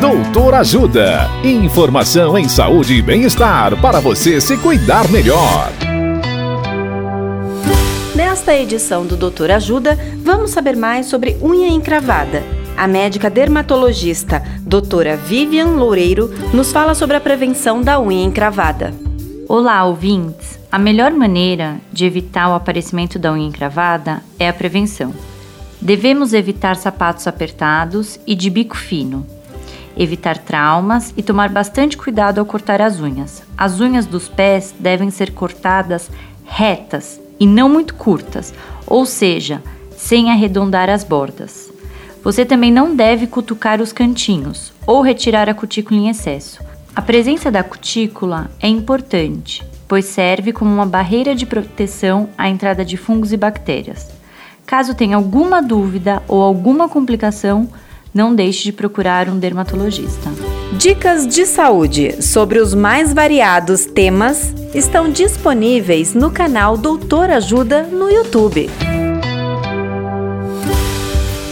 Doutor Ajuda. Informação em saúde e bem-estar para você se cuidar melhor. Nesta edição do Doutor Ajuda, vamos saber mais sobre unha encravada. A médica dermatologista doutora Vivian Loureiro nos fala sobre a prevenção da unha encravada. Olá, ouvintes! A melhor maneira de evitar o aparecimento da unha encravada é a prevenção. Devemos evitar sapatos apertados e de bico fino, evitar traumas e tomar bastante cuidado ao cortar as unhas. As unhas dos pés devem ser cortadas retas e não muito curtas, ou seja, sem arredondar as bordas. Você também não deve cutucar os cantinhos ou retirar a cutícula em excesso. A presença da cutícula é importante, pois serve como uma barreira de proteção à entrada de fungos e bactérias. Caso tenha alguma dúvida ou alguma complicação, não deixe de procurar um dermatologista. Dicas de saúde sobre os mais variados temas estão disponíveis no canal Doutor Ajuda no YouTube.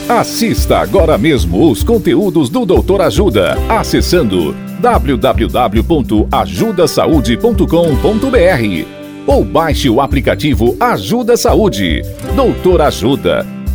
Assista agora mesmo os conteúdos do Doutor Ajuda acessando www.ajudasaude.com.br ou baixe o aplicativo Ajuda Saúde. Doutor Ajuda.